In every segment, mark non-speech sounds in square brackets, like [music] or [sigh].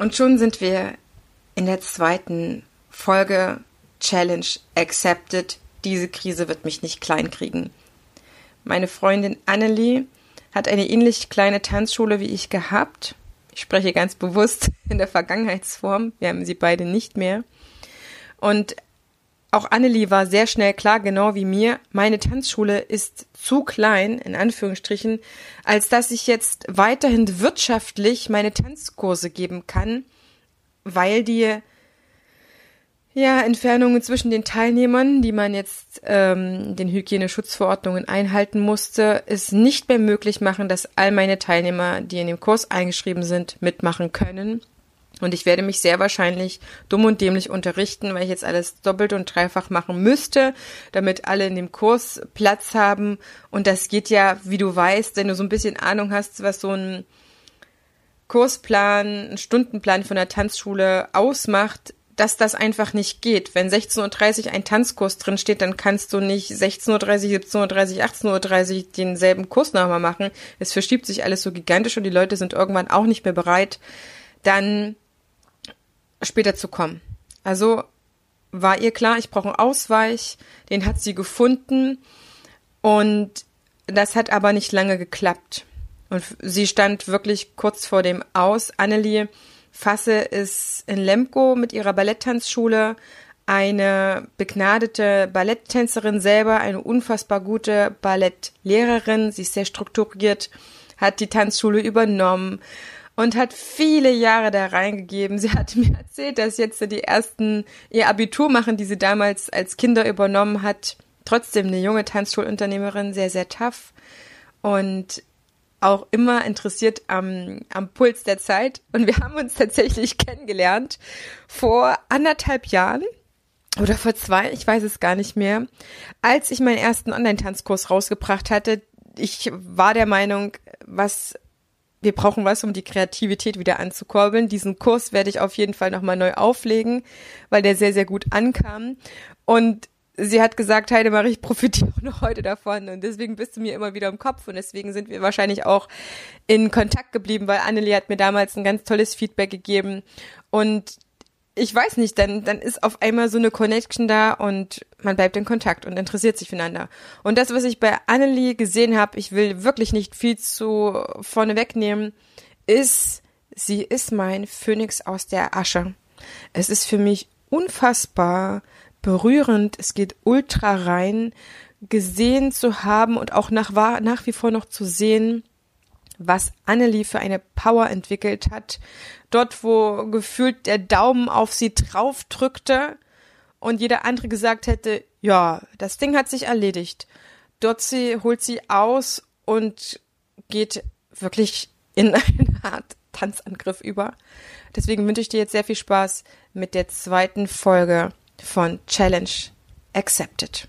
Und schon sind wir in der zweiten Folge Challenge Accepted. Diese Krise wird mich nicht kleinkriegen. Meine Freundin Annelie hat eine ähnlich kleine Tanzschule wie ich gehabt. Ich spreche ganz bewusst [laughs] in der Vergangenheitsform. Wir haben sie beide nicht mehr. Und auch Annelie war sehr schnell klar, genau wie mir, meine Tanzschule ist zu klein, in Anführungsstrichen, als dass ich jetzt weiterhin wirtschaftlich meine Tanzkurse geben kann, weil die ja, Entfernungen zwischen den Teilnehmern, die man jetzt ähm, den Hygieneschutzverordnungen einhalten musste, es nicht mehr möglich machen, dass all meine Teilnehmer, die in dem Kurs eingeschrieben sind, mitmachen können. Und ich werde mich sehr wahrscheinlich dumm und dämlich unterrichten, weil ich jetzt alles doppelt und dreifach machen müsste, damit alle in dem Kurs Platz haben. Und das geht ja, wie du weißt, wenn du so ein bisschen Ahnung hast, was so ein Kursplan, ein Stundenplan von der Tanzschule ausmacht, dass das einfach nicht geht. Wenn 16.30 Uhr ein Tanzkurs drin steht, dann kannst du nicht 16.30 Uhr, 17.30 Uhr, 18.30 Uhr denselben Kurs nochmal machen. Es verschiebt sich alles so gigantisch und die Leute sind irgendwann auch nicht mehr bereit, dann später zu kommen. Also war ihr klar, ich brauche einen Ausweich, den hat sie gefunden und das hat aber nicht lange geklappt. Und sie stand wirklich kurz vor dem Aus. Annelie Fasse ist in Lemko mit ihrer Balletttanzschule eine begnadete Balletttänzerin selber, eine unfassbar gute Ballettlehrerin. Sie ist sehr strukturiert, hat die Tanzschule übernommen und hat viele Jahre da reingegeben. Sie hat [laughs] mir erzählt, dass jetzt die ersten ihr Abitur machen, die sie damals als Kinder übernommen hat. Trotzdem eine junge Tanzschulunternehmerin, sehr, sehr tough und auch immer interessiert am, am Puls der Zeit. Und wir haben uns tatsächlich [laughs] kennengelernt vor anderthalb Jahren oder vor zwei, ich weiß es gar nicht mehr, als ich meinen ersten Online-Tanzkurs rausgebracht hatte. Ich war der Meinung, was wir brauchen was, um die Kreativität wieder anzukurbeln. Diesen Kurs werde ich auf jeden Fall nochmal neu auflegen, weil der sehr, sehr gut ankam. Und sie hat gesagt, Heidemarie, ich profitiere [laughs] auch noch heute davon und deswegen bist du mir immer wieder im Kopf und deswegen sind wir wahrscheinlich auch in Kontakt geblieben, weil Annelie hat mir damals ein ganz tolles Feedback gegeben und ich weiß nicht, dann, dann ist auf einmal so eine Connection da und man bleibt in Kontakt und interessiert sich füreinander. Und das, was ich bei Annelie gesehen habe, ich will wirklich nicht viel zu vorne wegnehmen, ist, sie ist mein Phönix aus der Asche. Es ist für mich unfassbar berührend, es geht ultra rein, gesehen zu haben und auch nach, nach wie vor noch zu sehen, was Annelie für eine Power entwickelt hat. Dort, wo gefühlt der Daumen auf sie drauf drückte und jeder andere gesagt hätte, ja, das Ding hat sich erledigt. Dort sie, holt sie aus und geht wirklich in [laughs] eine Art Tanzangriff über. Deswegen wünsche ich dir jetzt sehr viel Spaß mit der zweiten Folge von Challenge Accepted.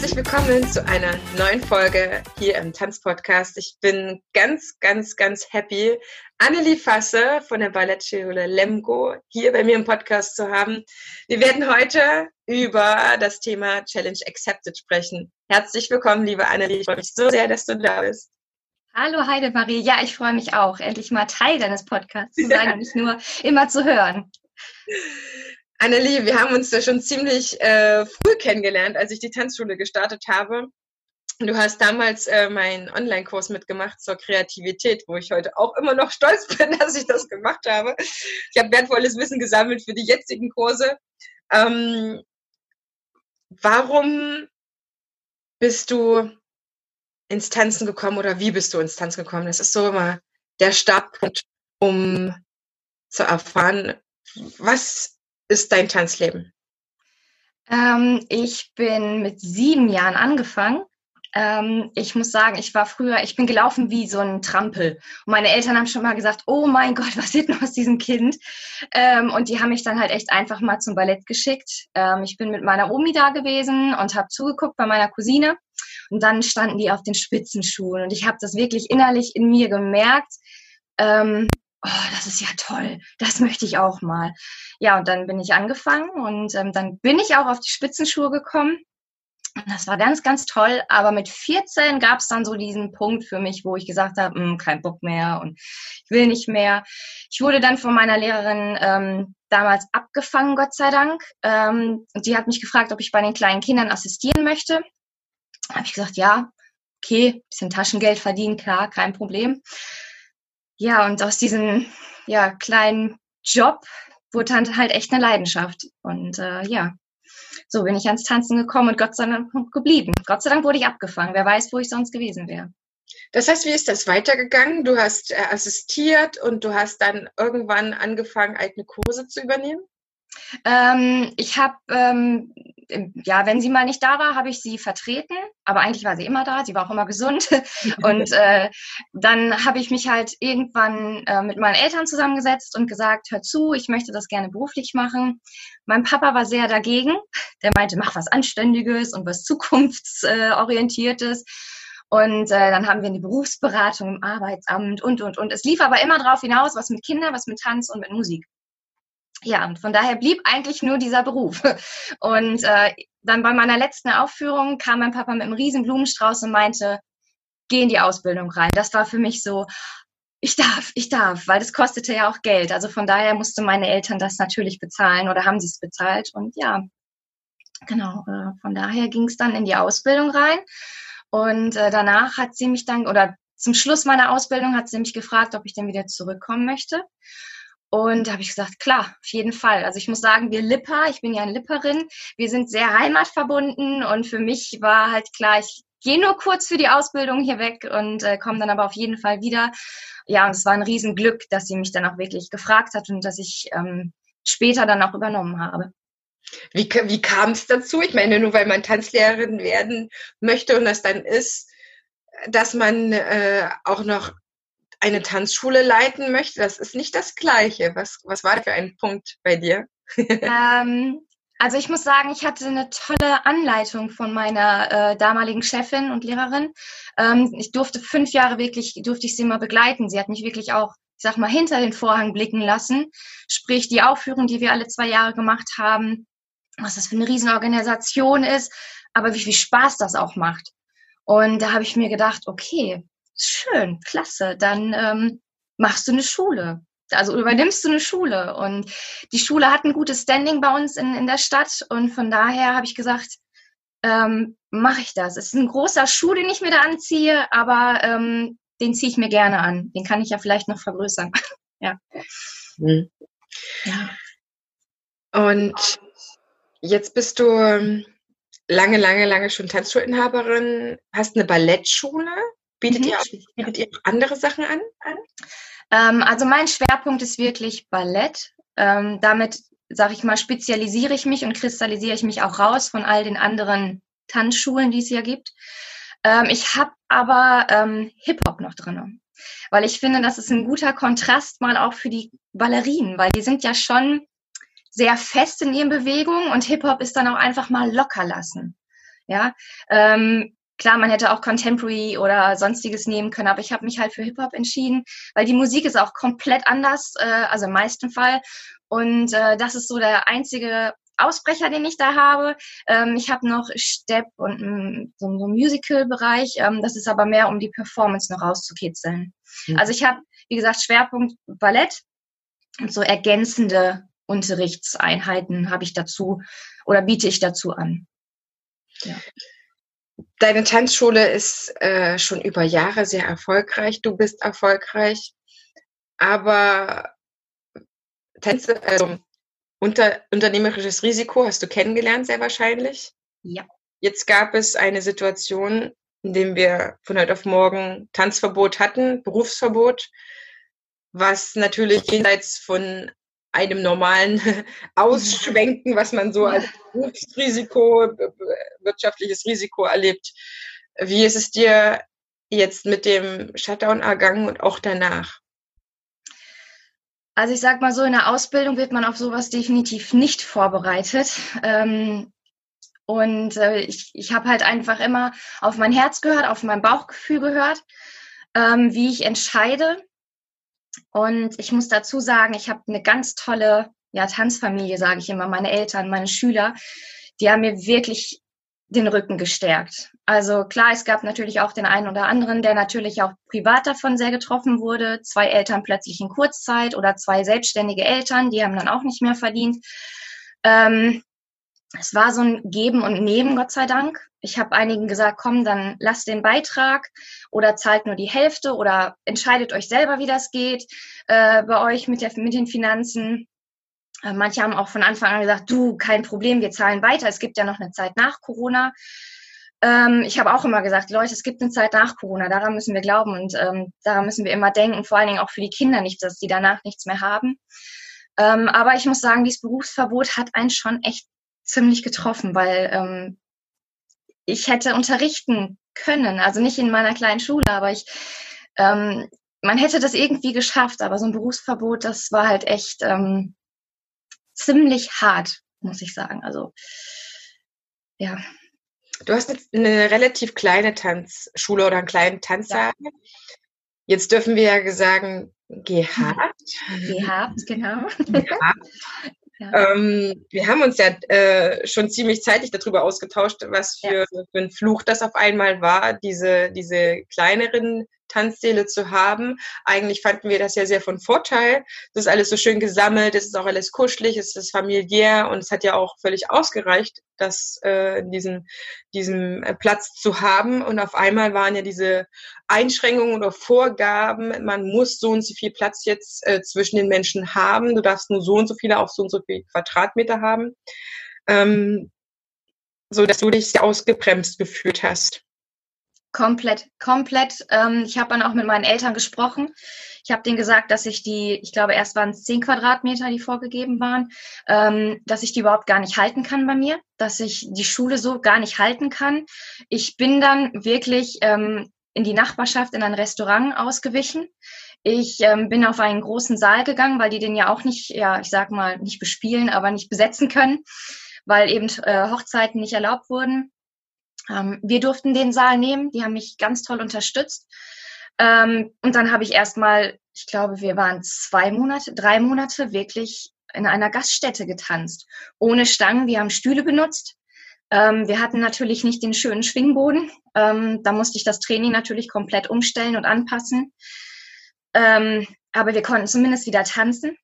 Herzlich willkommen zu einer neuen Folge hier im Tanzpodcast. Ich bin ganz, ganz, ganz happy, Annelie Fasse von der Ballettschule Lemgo hier bei mir im Podcast zu haben. Wir werden heute über das Thema Challenge Accepted sprechen. Herzlich willkommen, liebe Annelie. Ich freue mich so sehr, dass du da bist. Hallo Heidemarie. Ja, ich freue mich auch, endlich mal Teil deines Podcasts zu sein ja. und nicht nur immer zu hören. Annelie, wir haben uns ja schon ziemlich äh, früh kennengelernt, als ich die Tanzschule gestartet habe. Du hast damals äh, meinen Online-Kurs mitgemacht zur Kreativität, wo ich heute auch immer noch stolz [laughs] bin, dass ich das gemacht habe. Ich habe wertvolles Wissen gesammelt für die jetzigen Kurse. Ähm, warum bist du ins Tanzen gekommen oder wie bist du ins Tanzen gekommen? Das ist so immer der Startpunkt, um zu erfahren, was ist dein Tanzleben? Ähm, ich bin mit sieben Jahren angefangen Ähm, ich muss sagen, ich war früher, ich bin gelaufen wie so ein Trampel. Und meine Eltern haben schon mal gesagt, oh mein Gott, [laughs] was wird denn aus diesem Kind? Ähm, und die haben mich dann halt echt einfach mal zum Ballett geschickt. Ähm, ich bin mit meiner Omi da gewesen und habe zugeguckt bei meiner Cousine. Und dann standen die auf den Spitzenschuhen. Und ich habe das wirklich innerlich in mir gemerkt. Oh, das ist ja toll, das möchte ich auch mal. Ja, und dann bin ich angefangen und ähm, dann bin ich auch auf die Spitzenschuhe gekommen das war ganz, ganz toll. Aber mit 14 gab es dann so diesen Punkt für mich, wo ich gesagt habe, hm, kein Bock mehr und ich will nicht mehr. Ich wurde dann von meiner Lehrerin ähm, damals abgefangen, Gott sei Dank. Ähm, und die hat mich gefragt, ob ich bei den kleinen Kindern assistieren möchte. Habe ich gesagt, ja, okay, bisschen Taschengeld verdienen, klar, kein Problem. Ja, und aus diesem ja, kleinen Job wurde dann halt echt eine Leidenschaft. Und äh, ja, so bin ich ans Tanzen gekommen und Gott sei Dank geblieben. Gott sei Dank wurde ich abgefangen. Wer weiß, wo ich sonst gewesen wäre. Das heißt, wie ist das weitergegangen? Du hast äh, assistiert und du hast dann irgendwann angefangen, eigene Kurse zu übernehmen? Ähm, ich habe, ähm, ja, wenn sie mal nicht da war, habe ich sie vertreten, aber eigentlich war sie immer da, sie war auch immer gesund. [laughs] und [laughs] äh, dann habe ich mich halt irgendwann äh, mit meinen Eltern zusammengesetzt und gesagt, hör zu, ich möchte das gerne beruflich machen. Mein Papa war sehr dagegen, der meinte, mach was Anständiges und was Zukunftsorientiertes. Und äh, dann haben wir eine Berufsberatung im Arbeitsamt und, und, und. Es lief aber immer darauf hinaus, was mit Kindern, was mit Tanz und mit Musik ja, von daher blieb eigentlich nur dieser Beruf. [laughs] Und äh, dann bei meiner letzten Aufführung kam mein Papa mit einem riesen Blumenstrauß und meinte, geh in die Ausbildung rein. Das war für mich so, ich darf, ich darf, weil das kostete ja auch Geld. Also von daher mussten meine Eltern das natürlich bezahlen oder haben sie es bezahlt. Und ja, genau, äh, von daher ging es dann in die Ausbildung rein. Und äh, danach hat sie mich dann, oder zum Schluss meiner Ausbildung hat sie mich gefragt, ob ich denn wieder zurückkommen möchte. Und da habe ich gesagt, klar, auf jeden Fall. Also ich muss sagen, wir Lipper, ich bin ja eine Lipperin, wir sind sehr heimatverbunden und für mich war halt klar, ich gehe nur kurz für die Ausbildung hier weg und äh, komme dann aber auf jeden Fall wieder. Ja, und es war ein Riesenglück, dass sie mich dann auch wirklich gefragt hat und dass ich ähm, später dann auch übernommen habe. Wie, wie kam es dazu? Ich meine, nur weil man Tanzlehrerin werden möchte und das dann ist, dass man äh, auch noch eine Tanzschule leiten möchte, das ist nicht das Gleiche. Was, was war für ein Punkt bei dir? [laughs] ähm, also ich muss sagen, ich hatte eine tolle Anleitung von meiner äh, damaligen Chefin und Lehrerin. Ähm, ich durfte fünf Jahre wirklich, durfte ich sie mal begleiten. Sie hat mich wirklich auch, ich sag mal, hinter den Vorhang blicken lassen. Sprich, die Aufführung, die wir alle zwei Jahre gemacht haben, was das für eine Riesenorganisation ist, aber wie viel Spaß das auch macht. Und da habe ich mir gedacht, okay, schön, klasse, dann ähm, machst du eine Schule. Also übernimmst du eine Schule. Und die Schule hat ein gutes Standing bei uns in, in der Stadt. Und von daher habe ich gesagt, ähm, mache ich das. Es ist ein großer Schuh, den ich mir da anziehe, aber ähm, den ziehe ich mir gerne an. Den kann ich ja vielleicht noch vergrößern. [laughs] ja. Mhm. ja. Und jetzt bist du ähm, lange, lange, lange schon Tanzschulinhaberin, hast eine Ballettschule. Bietet, mhm. ihr, auch, bietet ihr auch andere Sachen an? Ähm, also mein Schwerpunkt ist wirklich Ballett. Ähm, damit, sage ich mal, spezialisiere ich mich und kristallisiere ich mich auch raus von all den anderen Tanzschulen, die es hier gibt. Ähm, ich habe aber ähm, Hip-Hop noch drin. Weil ich finde, das ist ein guter Kontrast mal auch für die Ballerinen, weil die sind ja schon sehr fest in ihren Bewegungen und Hip-Hop ist dann auch einfach mal locker lassen. Ja, ähm, Klar, man hätte auch Contemporary oder sonstiges nehmen können, aber ich habe mich halt für Hip-Hop entschieden, weil die Musik ist auch komplett anders, äh, also im meisten Fall. Und äh, das ist so der einzige Ausbrecher, den ich da habe. Ähm, ich habe noch Step und m, so, so Musical-Bereich. Ähm, das ist aber mehr, um die Performance noch rauszukitzeln. Mhm. Also ich habe, wie gesagt, Schwerpunkt Ballett und so ergänzende Unterrichtseinheiten habe ich dazu oder biete ich dazu an. Ja. Deine Tanzschule ist äh, schon über Jahre sehr erfolgreich. Du bist erfolgreich. Aber Tänze, also unter, unternehmerisches Risiko hast du kennengelernt, sehr wahrscheinlich. Ja. Jetzt gab es eine Situation, in der wir von heute auf morgen Tanzverbot hatten, Berufsverbot, was natürlich jenseits von einem normalen [laughs] Ausschwenken, was man so als Berufsrisiko, wirtschaftliches Risiko erlebt, Wie ist es dir jetzt mit dem Shutdown ergangen und auch danach? Also ich sag mal so, in der Ausbildung wird man auf sowas definitiv nicht vorbereitet. Ähm, und äh, ich, ich habe halt einfach immer auf mein Herz gehört, auf mein Bauchgefühl gehört, ähm, wie ich entscheide. Und ich muss dazu sagen, ich habe eine ganz tolle ja, Tanzfamilie, sage ich immer, meine Eltern, meine Schüler, die haben mir wirklich den Rücken gestärkt. Also klar, es gab natürlich auch den einen oder anderen, der natürlich auch privat davon sehr getroffen wurde. Zwei Eltern plötzlich in Kurzzeit oder zwei selbstständige Eltern, die haben dann auch nicht mehr verdient. Ähm, es war so ein Geben und Nehmen, Gott sei Dank. Ich habe einigen gesagt, komm, dann lasst den Beitrag oder zahlt nur die Hälfte oder entscheidet euch selber, wie das geht äh, bei euch mit, der, mit den Finanzen. Äh, manche haben auch von Anfang an gesagt, du, kein Problem, wir zahlen weiter. Es gibt ja noch eine Zeit nach Corona. Ähm, ich habe auch immer gesagt, Leute, es gibt eine Zeit nach Corona, daran müssen wir glauben und ähm, daran müssen wir immer denken, vor allen Dingen auch für die Kinder nicht, dass die danach nichts mehr haben. Ähm, aber ich muss sagen, dieses Berufsverbot hat einen schon echt ziemlich getroffen, weil ähm, ich hätte unterrichten können, also nicht in meiner kleinen Schule, aber ich, ähm, man hätte das irgendwie geschafft, aber so ein Berufsverbot, das war halt echt ähm, ziemlich hart, muss ich sagen. Also ja. Du hast eine relativ kleine Tanzschule oder einen kleinen Tanzsaal. Ja. Jetzt dürfen wir ja sagen, gehabt. Gehabt, genau. Gehabt. [laughs] Ähm, wir haben uns ja äh, schon ziemlich zeitig darüber ausgetauscht, was für, ja. für ein Fluch das auf einmal war, diese, diese kleineren Tanzsäle zu haben. Eigentlich fanden wir das ja sehr von Vorteil. Das ist alles so schön gesammelt, es ist auch alles kuschelig, es ist familiär und es hat ja auch völlig ausgereicht, das äh, diesen, diesen äh, Platz zu haben. Und auf einmal waren ja diese Einschränkungen oder Vorgaben, man muss so und so viel Platz jetzt äh, zwischen den Menschen haben, du darfst nur so und so viele auf so und so viel Quadratmeter haben. Ähm, so dass du dich ausgebremst gefühlt hast. Komplett, komplett. Ähm, ich habe dann auch mit meinen Eltern gesprochen. Ich habe denen gesagt, dass ich die, ich glaube, erst waren es zehn Quadratmeter, die vorgegeben waren, ähm, dass ich die überhaupt gar nicht halten kann bei mir, dass ich die Schule so gar nicht halten kann. Ich bin dann wirklich ähm, in die Nachbarschaft in ein Restaurant ausgewichen. Ich ähm, bin auf einen großen Saal gegangen, weil die den ja auch nicht, ja, ich sag mal, nicht bespielen, aber nicht besetzen können, weil eben äh, Hochzeiten nicht erlaubt wurden. Ähm, wir durften den Saal nehmen, die haben mich ganz toll unterstützt. Ähm, und dann habe ich erstmal, ich glaube, wir waren zwei Monate, drei Monate wirklich in einer Gaststätte getanzt. Ohne Stangen, wir haben Stühle benutzt. Ähm, wir hatten natürlich nicht den schönen Schwingboden. Ähm, da musste ich das Training natürlich komplett umstellen und anpassen. Ähm, aber wir konnten zumindest wieder tanzen.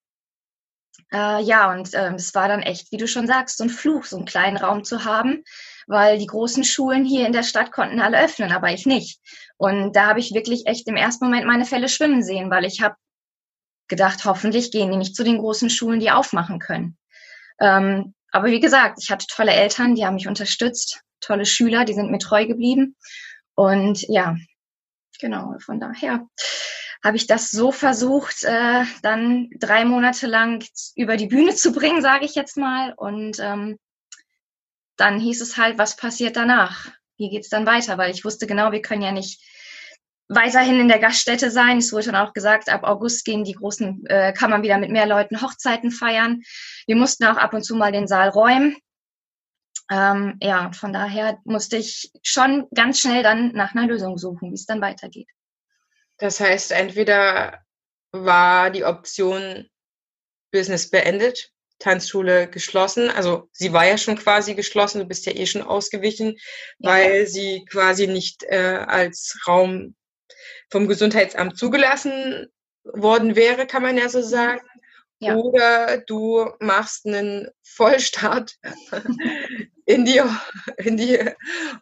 Äh, ja, und äh, es war dann echt, wie du schon sagst, so ein Fluch, so einen kleinen Raum zu haben, weil die großen Schulen hier in der Stadt konnten alle öffnen, aber ich nicht. Und da habe ich wirklich echt im ersten Moment meine Fälle schwimmen sehen, weil ich habe gedacht, hoffentlich gehen die nicht zu den großen Schulen, die aufmachen können. Ähm, aber wie gesagt, ich hatte tolle Eltern, die haben mich unterstützt, tolle Schüler, die sind mir treu geblieben. Und ja, genau, von daher habe ich das so versucht, äh, dann drei Monate lang über die Bühne zu bringen, sage ich jetzt mal. Und ähm, dann hieß es halt, was passiert danach? Wie geht's dann weiter? Weil ich wusste genau, wir können ja nicht weiterhin in der Gaststätte sein. Es wurde dann auch gesagt, ab August gehen die großen, äh, kann wieder mit mehr Leuten Hochzeiten feiern. Wir mussten auch ab und zu mal den Saal räumen. Ähm, ja, von daher musste ich schon ganz schnell dann nach einer Lösung suchen, wie es dann weitergeht. Das heißt, entweder war die Option Business beendet Tanzschule geschlossen. Also sie war ja schon quasi geschlossen, du bist ja eh schon ausgewichen, ja. weil sie quasi nicht äh, als Raum vom Gesundheitsamt zugelassen worden wäre, kann man ja so sagen. Ja. Oder du machst einen Vollstart [laughs] in die, in die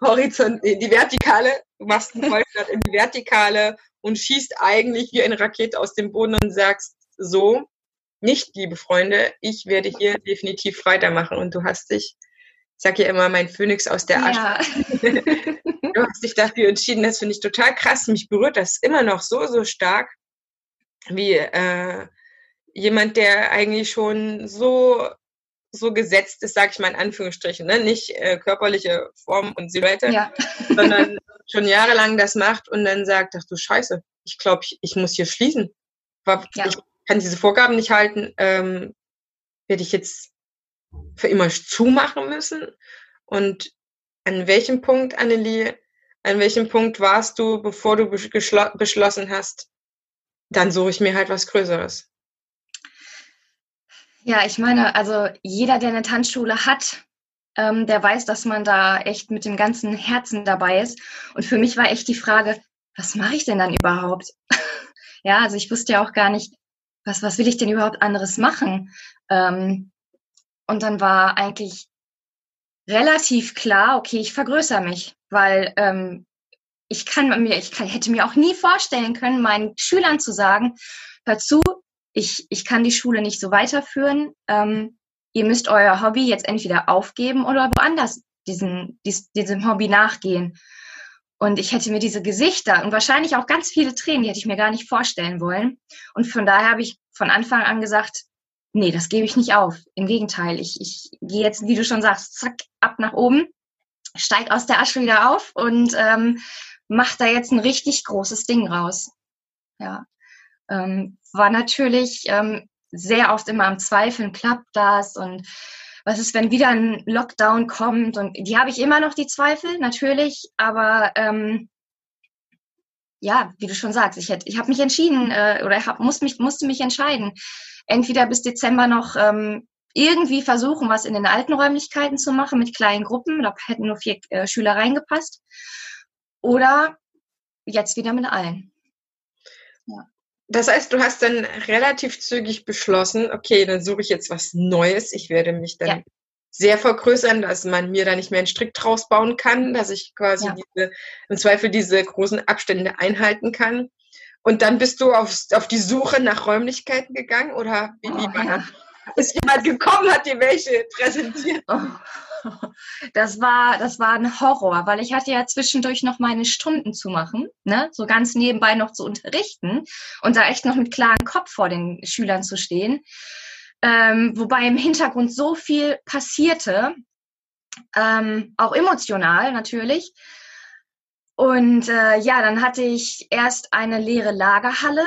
Horizont, in die Vertikale, du machst einen Vollstart in die Vertikale und schießt eigentlich wie eine Rakete aus dem Boden und sagst so, nicht, liebe Freunde, ich werde hier definitiv weitermachen und du hast dich, ich sage ja immer, mein Phönix aus der Asche. Ja. [laughs] du hast dich dafür entschieden, das finde ich total krass. Mich berührt das immer noch so, so stark, wie äh, jemand, der eigentlich schon so so gesetzt ist, sage ich mal in Anführungsstrichen, ne? nicht äh, körperliche Form und Silhouette, ja. sondern [laughs] schon jahrelang das macht und dann sagt, ach du Scheiße, ich glaube, ich, ich muss hier schließen. Ja. Kann diese Vorgaben nicht halten. Ähm, werde ich jetzt für immer zumachen müssen? Und an welchem Punkt, Annelie, an welchem Punkt warst du, bevor du beschlossen hast, dann suche ich mir halt was Größeres? Ja, ich meine, also jeder, der eine Tanzschule hat, ähm, der weiß, dass man da echt mit dem ganzen Herzen dabei ist. Und für mich war echt die Frage, was mache ich denn dann überhaupt? [laughs] ja, also ich wusste ja auch gar nicht, was, was will ich denn überhaupt anderes machen? Ähm, und dann war eigentlich relativ klar, okay, ich vergrößere mich, weil ähm, ich kann mir, ich kann, hätte mir auch nie vorstellen können, meinen Schülern zu sagen, dazu, ich, ich kann die Schule nicht so weiterführen. Ähm, ihr müsst euer Hobby jetzt entweder aufgeben oder woanders diesen, dies, diesem Hobby nachgehen. Und ich hätte mir diese Gesichter und wahrscheinlich auch ganz viele Tränen, die hätte ich mir gar nicht vorstellen wollen. Und von daher habe ich von Anfang an gesagt, nee, das gebe ich nicht auf. Im Gegenteil, ich, ich gehe jetzt, wie du schon sagst, zack, ab nach oben, steig aus der Asche wieder auf und ähm, mach da jetzt ein richtig großes Ding raus. Ja, ähm, war natürlich ähm, sehr oft immer am Zweifeln, klappt das und was ist, wenn wieder ein Lockdown kommt? Und die habe ich immer noch, die Zweifel, natürlich, aber ähm, ja, wie du schon sagst, ich, ich habe mich entschieden äh, oder hab, muss mich, musste mich entscheiden entweder bis Dezember noch ähm, irgendwie versuchen, was in den alten Räumlichkeiten zu machen mit kleinen Gruppen. Da hätten nur vier äh, Schüler reingepasst. Oder jetzt wieder mit allen. Ja. Das heißt, du hast dann relativ zügig beschlossen, okay, dann suche ich jetzt was Neues. Ich werde mich dann ja. sehr vergrößern, dass man mir da nicht mehr einen Strick draus bauen kann, dass ich quasi ja. diese, im Zweifel diese großen Abstände einhalten kann. Und dann bist du auf, auf die Suche nach Räumlichkeiten gegangen oder wie, wie war das? Ist jemand gekommen, hat dir welche präsentiert? Oh. Das war, das war ein Horror, weil ich hatte ja zwischendurch noch meine Stunden zu machen, ne? so ganz nebenbei noch zu unterrichten und da echt noch mit klarem Kopf vor den Schülern zu stehen. Ähm, wobei im Hintergrund so viel passierte, ähm, auch emotional natürlich, und äh, ja, dann hatte ich erst eine leere Lagerhalle,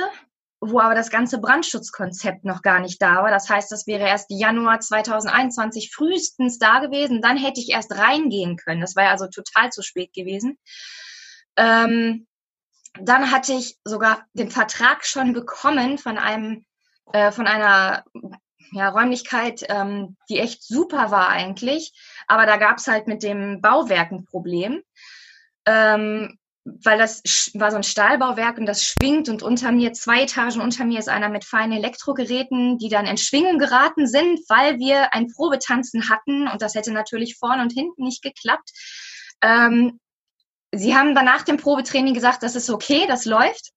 wo aber das ganze Brandschutzkonzept noch gar nicht da war. Das heißt, das wäre erst Januar 2021 frühestens da gewesen. Dann hätte ich erst reingehen können. Das war ja also total zu spät gewesen. Ähm, dann hatte ich sogar den Vertrag schon bekommen von einem, äh, von einer ja, Räumlichkeit, ähm, die echt super war eigentlich. Aber da gab es halt mit dem Bauwerk ein Problem ähm, weil das war so ein Stahlbauwerk und das schwingt und unter mir, zwei Etagen unter mir ist einer mit feinen Elektrogeräten, die dann in Schwingen geraten sind, weil wir ein Probetanzen hatten und das hätte natürlich vorne und hinten nicht geklappt. Ähm, sie haben dann nach dem Probetraining gesagt, das ist okay, das läuft.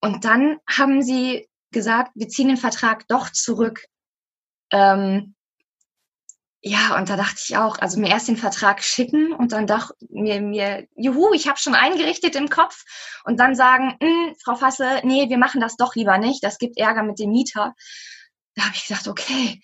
Und dann haben sie gesagt, wir ziehen den Vertrag doch zurück. Ähm, ja, und da dachte ich auch, also mir erst den Vertrag schicken und dann dachte mir, mir juhu, ich habe schon eingerichtet im Kopf und dann sagen, hm, Frau Fasse, nee, wir machen das doch lieber nicht, das gibt Ärger mit dem Mieter. Da habe ich gedacht, okay,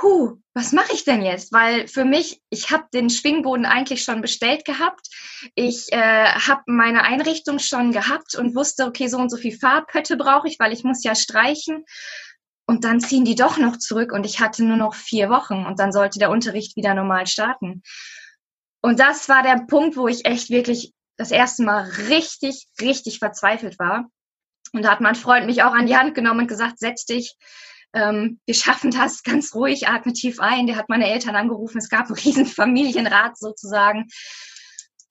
huh, was mache ich denn jetzt? Weil für mich, ich habe den Schwingboden eigentlich schon bestellt gehabt. Ich äh, habe meine Einrichtung schon gehabt und wusste, okay, so und so viel Farbpötte brauche ich, weil ich muss ja streichen. Und dann ziehen die doch noch zurück und ich hatte nur noch vier Wochen und dann sollte der Unterricht wieder normal starten. Und das war der Punkt, wo ich echt wirklich das erste Mal richtig, richtig verzweifelt war. Und da hat mein Freund mich auch an die Hand genommen und gesagt, setz dich, ähm, wir schaffen das ganz ruhig, atme tief ein. Der hat meine Eltern angerufen, es gab einen riesen Familienrat sozusagen.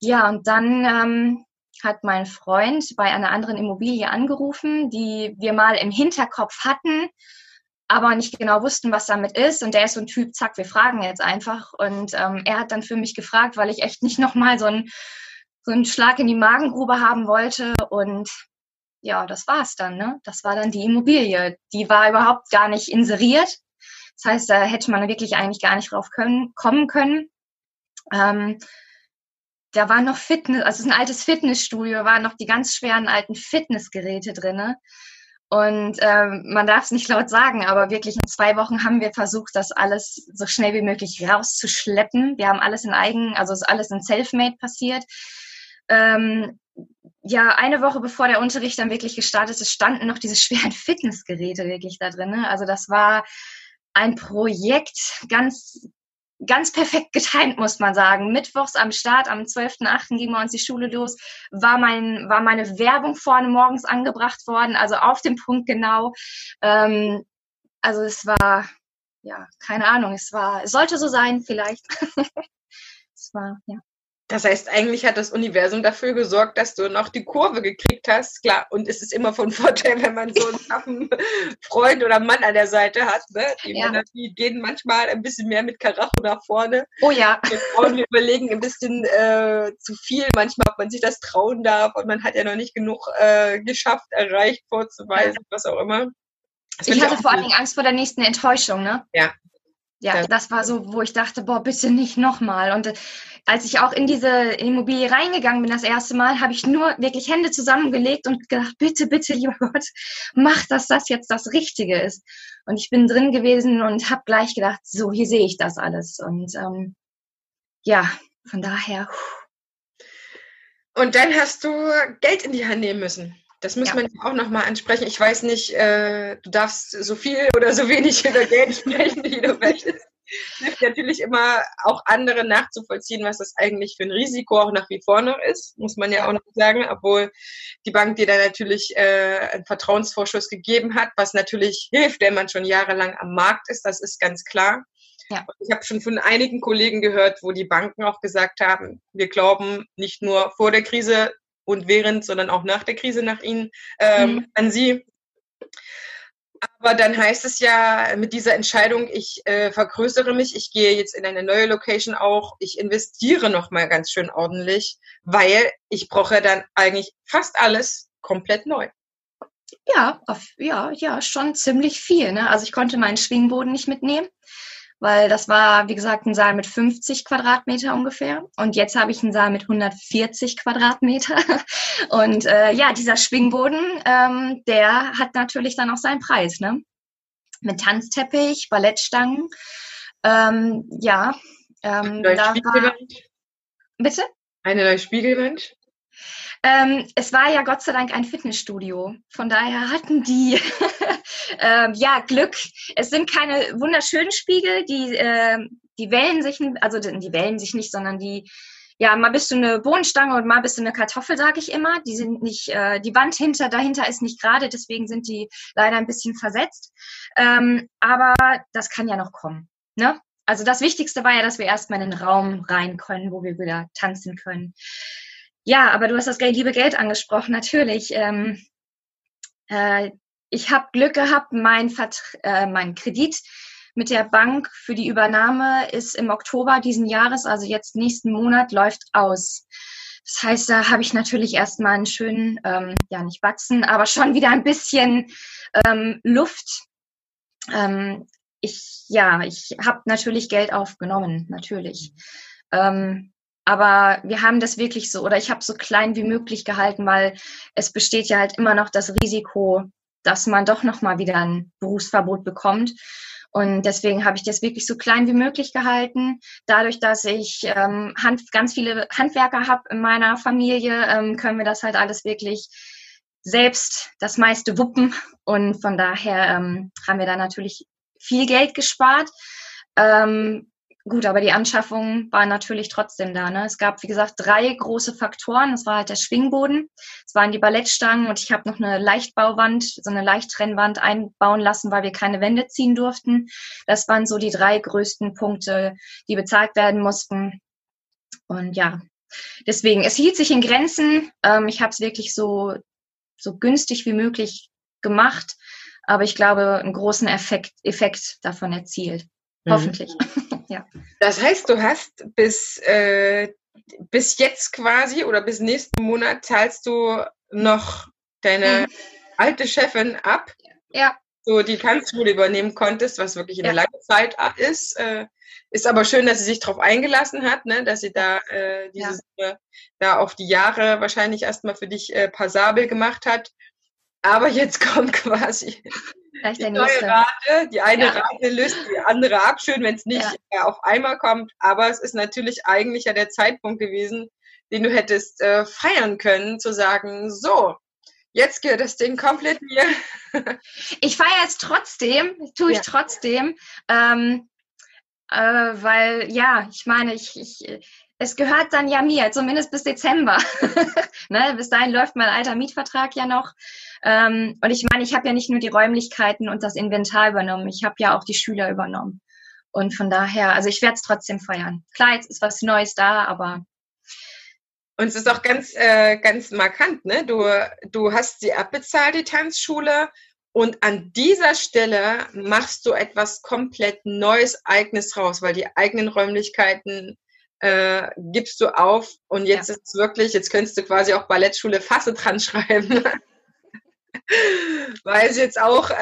Ja, und dann ähm, hat mein Freund bei einer anderen Immobilie angerufen, die wir mal im Hinterkopf hatten, aber nicht genau wussten, was damit ist. Und der ist so ein Typ, zack, wir fragen jetzt einfach. Und ähm, er hat dann für mich gefragt, weil ich echt nicht nochmal so, ein, so einen Schlag in die Magengrube haben wollte. Und ja, das war's dann. Ne? Das war dann die Immobilie. Die war überhaupt gar nicht inseriert. Das heißt, da hätte man wirklich eigentlich gar nicht drauf können, kommen können. Ähm, da war noch Fitness, also es ist ein altes Fitnessstudio, waren noch die ganz schweren alten Fitnessgeräte drinne. Und ähm, man darf es nicht laut sagen, aber wirklich in zwei Wochen haben wir versucht, das alles so schnell wie möglich rauszuschleppen. Wir haben alles in Eigen, also ist alles in Selfmade passiert. ähm, ja, eine Woche bevor der Unterricht dann wirklich gestartet ist, standen noch diese schweren [laughs] Fitnessgeräte wirklich da drin. Ne? Also das war ein Projekt ganz, ganz perfekt getimt, muss man sagen. Mittwochs am Start, am 12.8. ging bei uns die Schule los, war, mein, war meine Werbung vorne morgens angebracht worden, also auf den Punkt genau. Ähm, also es war, ja, keine Ahnung, es war, es sollte so sein, vielleicht. [laughs] es war, ja. Das heißt, eigentlich hat das Universum dafür gesorgt, dass du noch die Kurve gekriegt hast. Klar, und es ist immer von [laughs] Vorteil, wenn man so einen taffen Freund oder Mann an der Seite hat. Ne? Die ja. Männer, die gehen manchmal ein bisschen mehr mit Karacho nach vorne. Oh ja. Die Frauen überlegen ein bisschen äh, zu viel manchmal, ob man sich das trauen darf und man hat ja noch nicht genug äh, geschafft, erreicht, vorzuweisen, ja. was auch immer. Das ich hatte vor allen Dingen Angst vor der nächsten Enttäuschung, ne? Ja, ja, das war so, wo ich dachte, boah, bitte nicht nochmal. Und äh, als ich auch in diese Immobilie reingegangen bin das erste Mal, habe ich nur wirklich Hände zusammengelegt und gedacht, bitte, bitte, [laughs] lieber Gott, mach, dass das jetzt das Richtige ist. Und ich bin drin gewesen und habe gleich gedacht, so, hier sehe ich das alles. Und ähm, ja, von daher. Und dann hast du Geld in die Hand nehmen müssen. Das muss ja. man auch nochmal ansprechen. Ich weiß nicht, äh, du darfst so viel [laughs] oder so wenig über Geld sprechen, wie du möchtest. Hilft natürlich immer auch andere nachzuvollziehen, was das eigentlich für ein Risiko auch nach wie vor noch ist, muss man ja auch noch sagen, obwohl die Bank dir da natürlich äh, einen Vertrauensvorschuss gegeben hat, was natürlich hilft, wenn man schon jahrelang am Markt ist, das ist ganz klar. Ja. Ich habe schon von einigen Kollegen gehört, wo die Banken auch gesagt haben, wir glauben nicht nur vor der Krise und während, sondern auch nach der Krise nach Ihnen, ähm, mhm. an Sie. Aber dann heißt es ja mit dieser Entscheidung, ich äh, vergrößere mich, ich gehe jetzt in eine neue Location auch, ich investiere nochmal ganz schön ordentlich, weil ich brauche dann eigentlich fast alles komplett neu. Ja, auf, ja, ja, schon ziemlich viel. Ne? Also ich konnte meinen Schwingboden nicht mitnehmen weil das war, wie gesagt, ein Saal mit 50 Quadratmeter ungefähr. Und jetzt habe ich einen Saal mit 140 Quadratmeter. [laughs] Und äh, ja, dieser Schwingboden, ähm, der hat natürlich dann auch seinen Preis, ne? Mit Tanzteppich, Ballettstangen. Ähm, ja, ähm, da war, Bitte? Eine neue Spiegelwand? Ähm, es war ja Gott sei Dank ein Fitnessstudio. Von daher hatten die [laughs] ähm, ja Glück. Es sind keine wunderschönen Spiegel, die, äh, die wellen sich, also die wellen sich nicht, sondern die ja, mal bist du eine Bohnenstange und mal bist du eine Kartoffel, sage ich immer. Die sind nicht, äh, die Wand hinter, dahinter ist nicht gerade, deswegen sind die leider ein bisschen versetzt. Ähm, aber das kann ja noch kommen. Ne? Also das Wichtigste war ja, dass wir erstmal in den Raum rein können, wo wir wieder tanzen können. Ja, aber du hast das liebe Geld angesprochen, natürlich. Ähm, äh, ich habe Glück gehabt, mein, Vert äh, mein Kredit mit der Bank für die Übernahme ist im Oktober diesen Jahres, also jetzt nächsten Monat, läuft aus. Das heißt, da habe ich natürlich erstmal einen schönen, ähm, ja nicht wachsen, aber schon wieder ein bisschen ähm, Luft. Ähm, ich, ja, ich habe natürlich Geld aufgenommen, natürlich. Ähm, aber wir haben das wirklich so, oder ich habe so klein wie möglich gehalten, weil es besteht ja halt immer noch das Risiko, dass man doch nochmal wieder ein Berufsverbot bekommt. Und deswegen habe ich das wirklich so klein wie möglich gehalten. Dadurch, dass ich ähm, Hand, ganz viele Handwerker habe in meiner Familie, ähm, können wir das halt alles wirklich selbst das meiste wuppen. Und von daher ähm, haben wir da natürlich viel Geld gespart. Ähm, Gut, aber die Anschaffung war natürlich trotzdem da. Ne? Es gab, wie gesagt, drei große Faktoren. Das war halt der Schwingboden, es waren die Ballettstangen und ich habe noch eine Leichtbauwand, so eine Leichttrennwand einbauen lassen, weil wir keine Wände ziehen durften. Das waren so die drei größten Punkte, die bezahlt werden mussten. Und ja, deswegen, es hielt sich in Grenzen. Ähm, ich habe es wirklich so, so günstig wie möglich gemacht, aber ich glaube, einen großen Effekt, Effekt davon erzielt. Mhm. Hoffentlich. Ja. Das heißt, du hast bis, äh, bis jetzt quasi oder bis nächsten Monat zahlst du noch deine mhm. alte Chefin ab. Ja. So die Tanzschule übernehmen konntest, was wirklich eine ja. lange Zeit ist. Äh, ist aber schön, dass sie sich darauf eingelassen hat, ne? dass sie da äh, diese ja. da auf die Jahre wahrscheinlich erstmal für dich äh, passabel gemacht hat. Aber jetzt kommt quasi Vielleicht die neue Rate. Die eine ja. Rate löst die andere ab, schön, wenn es nicht ja. auf einmal kommt. Aber es ist natürlich eigentlich ja der Zeitpunkt gewesen, den du hättest äh, feiern können, zu sagen, so, jetzt gehört das Ding komplett mir. [laughs] ich feiere es trotzdem, tue ich ja. trotzdem, ähm, äh, weil ja, ich meine, ich, ich, es gehört dann ja mir, zumindest bis Dezember. [laughs] ne? Bis dahin läuft mein alter Mietvertrag ja noch. Ähm, und ich meine, ich habe ja nicht nur die Räumlichkeiten und das Inventar übernommen, ich habe ja auch die Schüler übernommen. Und von daher, also ich werde es trotzdem feiern. Klar, jetzt ist was Neues da, aber und es ist auch ganz, äh, ganz markant, ne? Du, du hast sie abbezahlt, die Tanzschule, und an dieser Stelle machst du etwas komplett Neues, Eigenes raus, weil die eigenen Räumlichkeiten äh, gibst du auf und jetzt ja. ist es wirklich, jetzt könntest du quasi auch Ballettschule Fasse dran schreiben. [laughs] weil es jetzt auch äh,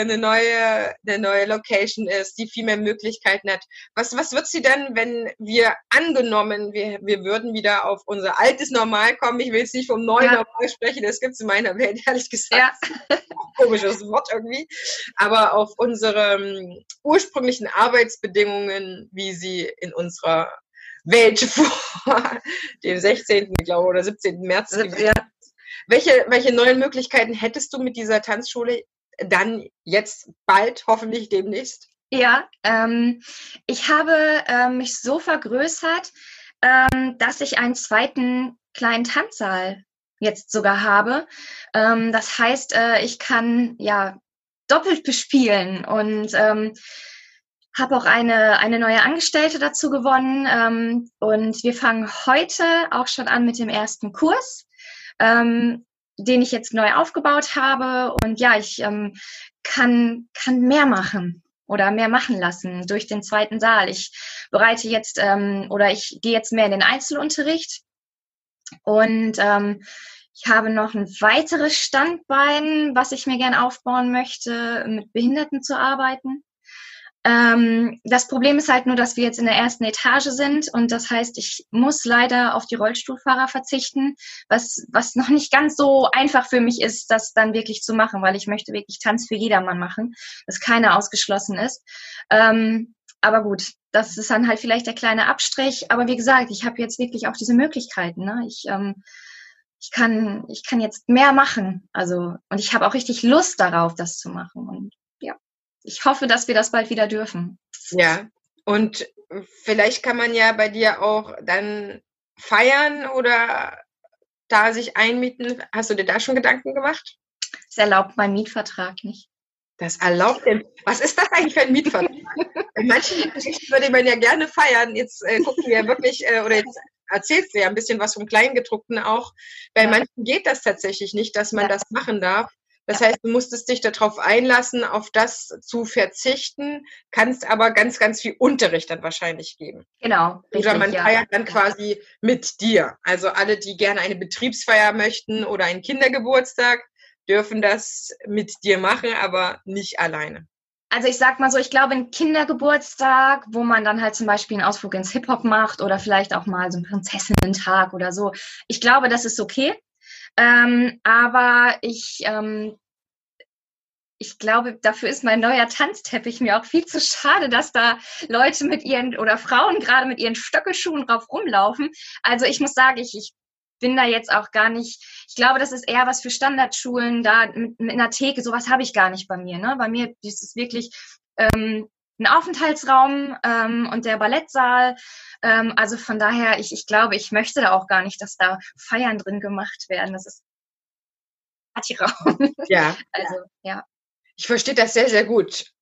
eine neue eine neue Location ist, die viel mehr Möglichkeiten hat. Was was wird sie denn, wenn wir angenommen, wir, wir würden wieder auf unser altes Normal kommen? Ich will jetzt nicht vom neuen ja. Normal sprechen, das gibt es in meiner Welt ehrlich gesagt. Ja. Komisches Wort irgendwie. Aber auf unsere um, ursprünglichen Arbeitsbedingungen, wie sie in unserer Welt [laughs] vor dem 16. glaube oder 17. März ja. Welche, welche neuen Möglichkeiten hättest du mit dieser Tanzschule dann jetzt bald, hoffentlich demnächst? Ja, ähm, ich habe äh, mich so vergrößert, ähm, dass ich einen zweiten kleinen Tanzsaal jetzt sogar habe. Ähm, das heißt, äh, ich kann ja doppelt bespielen und ähm, habe auch eine, eine neue Angestellte dazu gewonnen. Ähm, und wir fangen heute auch schon an mit dem ersten Kurs ähm, den ich jetzt neu aufgebaut habe. Und ja, ich ähm, kann, kann mehr machen oder mehr machen lassen durch den zweiten Saal. Ich bereite jetzt ähm, oder ich gehe jetzt mehr in den Einzelunterricht und ähm, ich habe noch ein weiteres Standbein, was ich mir gern aufbauen möchte, mit Behinderten zu arbeiten. Ähm, das Problem ist halt nur, dass wir jetzt in der ersten Etage sind und das heißt, ich muss leider auf die Rollstuhlfahrer verzichten, was, was noch nicht ganz so einfach für mich ist, das dann wirklich zu machen, weil ich möchte wirklich Tanz für jedermann machen, dass keiner ausgeschlossen ist. Ähm, aber gut, das ist dann halt vielleicht der kleine Abstrich. Aber wie gesagt, ich habe jetzt wirklich auch diese Möglichkeiten. Ne? Ich, ähm, ich kann, ich kann jetzt mehr machen. Also und ich habe auch richtig Lust darauf, das zu machen. Und ich hoffe, dass wir das bald wieder dürfen. Ja, und vielleicht kann man ja bei dir auch dann feiern oder da sich einmieten. Hast du dir da schon Gedanken gemacht? Das erlaubt mein Mietvertrag nicht. Das erlaubt denn. Was ist das eigentlich für ein Mietvertrag? [laughs] In manchen Geschichten würde man ja gerne feiern. Jetzt äh, gucken wir ja wirklich, äh, oder jetzt erzählst du ja ein bisschen was vom Kleingedruckten auch. Bei ja. manchen geht das tatsächlich nicht, dass man ja. das machen darf. Das heißt, du musstest dich darauf einlassen, auf das zu verzichten, kannst aber ganz, ganz viel Unterricht dann wahrscheinlich geben. Genau. Richtig, oder man ja. feiert dann quasi mit dir. Also alle, die gerne eine Betriebsfeier möchten oder einen Kindergeburtstag, dürfen das mit dir machen, aber nicht alleine. Also ich sag mal so, ich glaube, ein Kindergeburtstag, wo man dann halt zum Beispiel einen Ausflug ins Hip-Hop macht oder vielleicht auch mal so einen Prinzessinnen-Tag oder so. Ich glaube, das ist okay. Ähm, aber ich, ähm, ich glaube, dafür ist mein neuer Tanzteppich mir auch viel zu schade, dass da Leute mit ihren oder Frauen gerade mit ihren Stöckelschuhen drauf rumlaufen. Also ich muss sagen, ich, ich bin da jetzt auch gar nicht, ich glaube, das ist eher was für Standardschulen, da mit, mit einer Theke, sowas habe ich gar nicht bei mir. Ne? Bei mir ist es wirklich ähm, ein Aufenthaltsraum ähm, und der Ballettsaal. Ähm, also von daher, ich, ich glaube, ich möchte da auch gar nicht, dass da Feiern drin gemacht werden. Das ist Partyraum. Ja. [laughs] also, ja. Ich verstehe das sehr, sehr gut.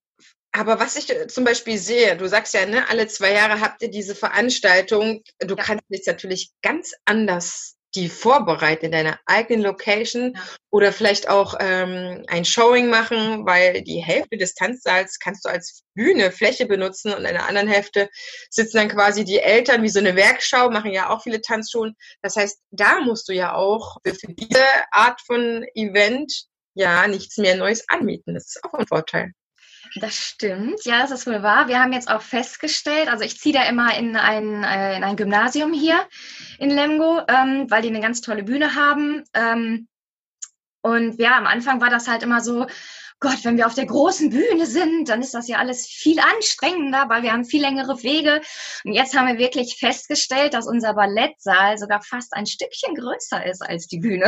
Aber was ich zum Beispiel sehe, du sagst ja, ne, alle zwei Jahre habt ihr diese Veranstaltung. Du ja. kannst jetzt natürlich ganz anders die vorbereiten in deiner eigenen Location ja. oder vielleicht auch ähm, ein Showing machen, weil die Hälfte des Tanzsaals kannst du als Bühne, Fläche benutzen und in der anderen Hälfte sitzen dann quasi die Eltern wie so eine Werkschau, machen ja auch viele Tanzschulen. Das heißt, da musst du ja auch für diese Art von Event ja nichts mehr Neues anmieten. Das ist auch ein Vorteil. Das stimmt, ja, das ist wohl wahr. Wir haben jetzt auch festgestellt, also ich ziehe da immer in ein, äh, in ein Gymnasium hier in Lemgo, ähm, weil die eine ganz tolle Bühne haben. Ähm, und ja, am Anfang war das halt immer so, Gott, wenn wir auf der großen Bühne sind, dann ist das ja alles viel anstrengender, weil wir haben viel längere Wege. Und jetzt haben wir wirklich festgestellt, dass unser Ballettsaal sogar fast ein Stückchen größer ist als die Bühne.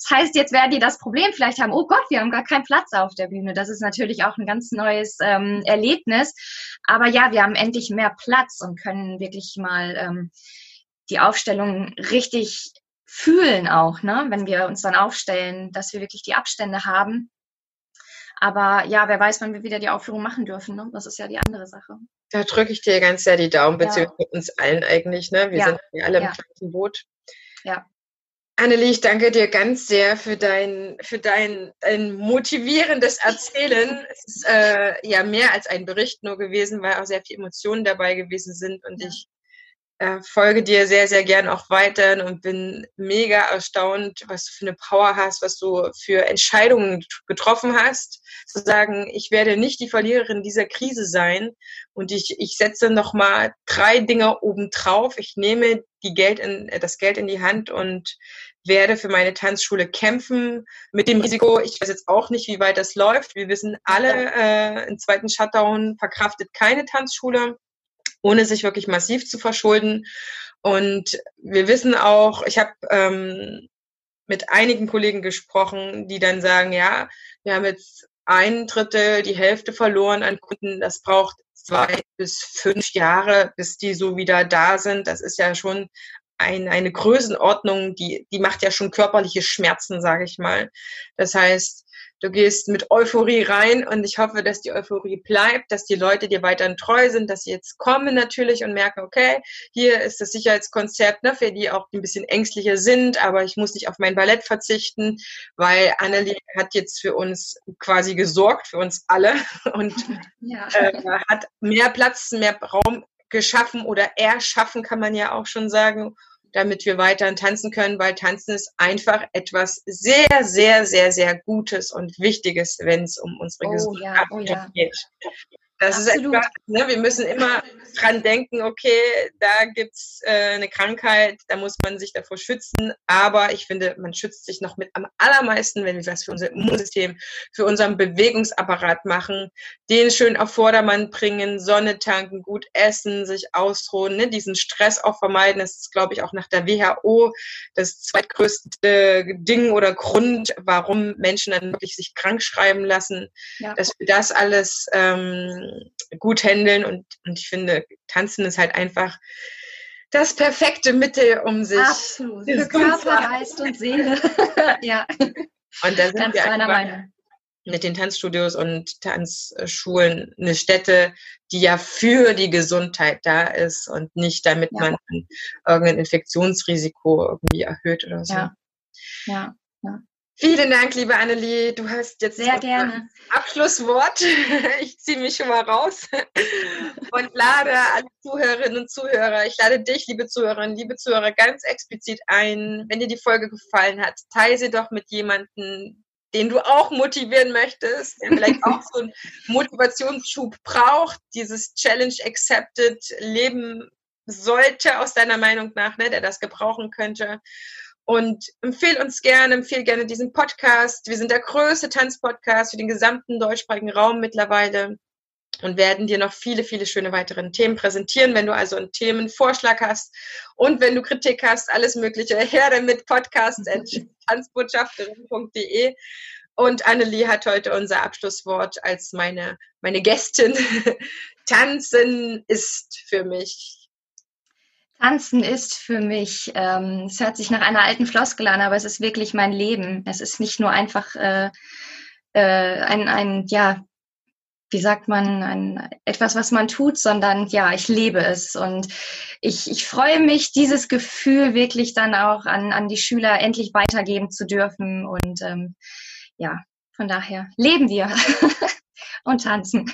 Das heißt, jetzt werden die das Problem vielleicht haben, oh Gott, wir haben gar keinen Platz auf der Bühne. Das ist natürlich auch ein ganz neues ähm, Erlebnis. Aber ja, wir haben endlich mehr Platz und können wirklich mal ähm, die Aufstellung richtig fühlen auch, ne? wenn wir uns dann aufstellen, dass wir wirklich die Abstände haben. Aber ja, wer weiß, wann wir wieder die Aufführung machen dürfen. Ne? Das ist ja die andere Sache. Da drücke ich dir ganz sehr die Daumen, beziehungsweise ja. uns allen eigentlich. Ne? Wir ja. sind ja alle im ja. gleichen Boot. Ja. Annelie, ich danke dir ganz sehr für dein, für dein, dein motivierendes Erzählen. [laughs] es ist äh, ja mehr als ein Bericht nur gewesen, weil auch sehr viele Emotionen dabei gewesen sind und ich äh, folge dir sehr, sehr gern auch weiter und bin mega erstaunt, was du für eine Power hast, was du für Entscheidungen getroffen hast, zu sagen, ich werde nicht die Verliererin dieser Krise sein und ich, ich setze nochmal drei Dinge obendrauf. Ich nehme die Geld in, äh, das Geld in die Hand und werde für meine Tanzschule kämpfen mit dem Risiko, ich weiß jetzt auch nicht, wie weit das läuft. Wir wissen alle, äh, im zweiten Shutdown verkraftet keine Tanzschule ohne sich wirklich massiv zu verschulden. Und wir wissen auch, ich habe ähm, mit einigen Kollegen gesprochen, die dann sagen, ja, wir haben jetzt ein Drittel, die Hälfte verloren an Kunden. Das braucht zwei bis fünf Jahre, bis die so wieder da sind. Das ist ja schon ein, eine Größenordnung, die, die macht ja schon körperliche Schmerzen, sage ich mal. Das heißt, du gehst mit Euphorie rein und ich hoffe, dass die Euphorie bleibt, dass die Leute dir weiterhin treu sind, dass sie jetzt kommen natürlich und merken, okay, hier ist das Sicherheitskonzept, ne, für die auch ein bisschen ängstlicher sind, aber ich muss nicht auf mein Ballett verzichten, weil Annelie hat jetzt für uns quasi gesorgt, für uns alle [laughs] und ja. äh, hat mehr Platz, mehr Raum geschaffen oder erschaffen, kann man ja auch schon sagen, damit wir weiterhin tanzen können, weil Tanzen ist einfach etwas sehr, sehr, sehr, sehr Gutes und Wichtiges, wenn es um unsere oh, Gesundheit ja, oh, ja. geht. Das Absolut. ist etwas, ne, wir müssen immer dran denken, okay, da gibt's äh, eine Krankheit, da muss man sich davor schützen. Aber ich finde, man schützt sich noch mit am allermeisten, wenn wir was für unser Immunsystem, für unseren Bewegungsapparat machen, den schön auf Vordermann bringen, Sonne tanken, gut essen, sich ausruhen, ne, diesen Stress auch vermeiden. Das ist, glaube ich, auch nach der WHO das zweitgrößte Ding oder Grund, warum Menschen dann wirklich sich krank schreiben lassen, ja. dass wir das alles ähm, gut handeln und, und ich finde, tanzen ist halt einfach das perfekte Mittel, um sich Absolut. Für Körper, Geist und Seele. [laughs] ja. Und da sind Ganz wir einfach mit den Tanzstudios und Tanzschulen eine Stätte, die ja für die Gesundheit da ist und nicht damit ja. man irgendein Infektionsrisiko irgendwie erhöht oder so. Ja. ja. ja. Vielen Dank, liebe Annelie. Du hast jetzt sehr gerne Abschlusswort. [laughs] Ich ziehe mich schon mal raus und lade alle Zuhörerinnen und Zuhörer, ich lade dich, liebe Zuhörerinnen, liebe Zuhörer, ganz explizit ein. Wenn dir die Folge gefallen hat, teile sie doch mit jemandem, den du auch motivieren möchtest, der vielleicht auch so einen Motivationsschub braucht, dieses Challenge Accepted leben sollte, aus deiner Meinung nach, ne, der das gebrauchen könnte. Und empfehl uns gerne, empfehl gerne diesen Podcast. Wir sind der größte Tanzpodcast für den gesamten deutschsprachigen Raum mittlerweile und werden dir noch viele, viele schöne weitere Themen präsentieren. Wenn du also einen Themenvorschlag hast und wenn du Kritik hast, alles Mögliche, [laughs] her damit podcast.tanzbotschafterin.de. Und Annelie hat heute unser Abschlusswort als meine, meine Gästin. [laughs] Tanzen ist für mich Tanzen ist für mich, ähm, es hört sich nach einer alten Floskel an, aber es ist wirklich mein Leben. Es ist nicht nur einfach äh, äh, ein, ein, ja, wie sagt man, ein, etwas, was man tut, sondern ja, ich lebe es. Und ich, ich freue mich, dieses Gefühl wirklich dann auch an, an die Schüler endlich weitergeben zu dürfen. Und ähm, ja, von daher leben wir [laughs] und tanzen.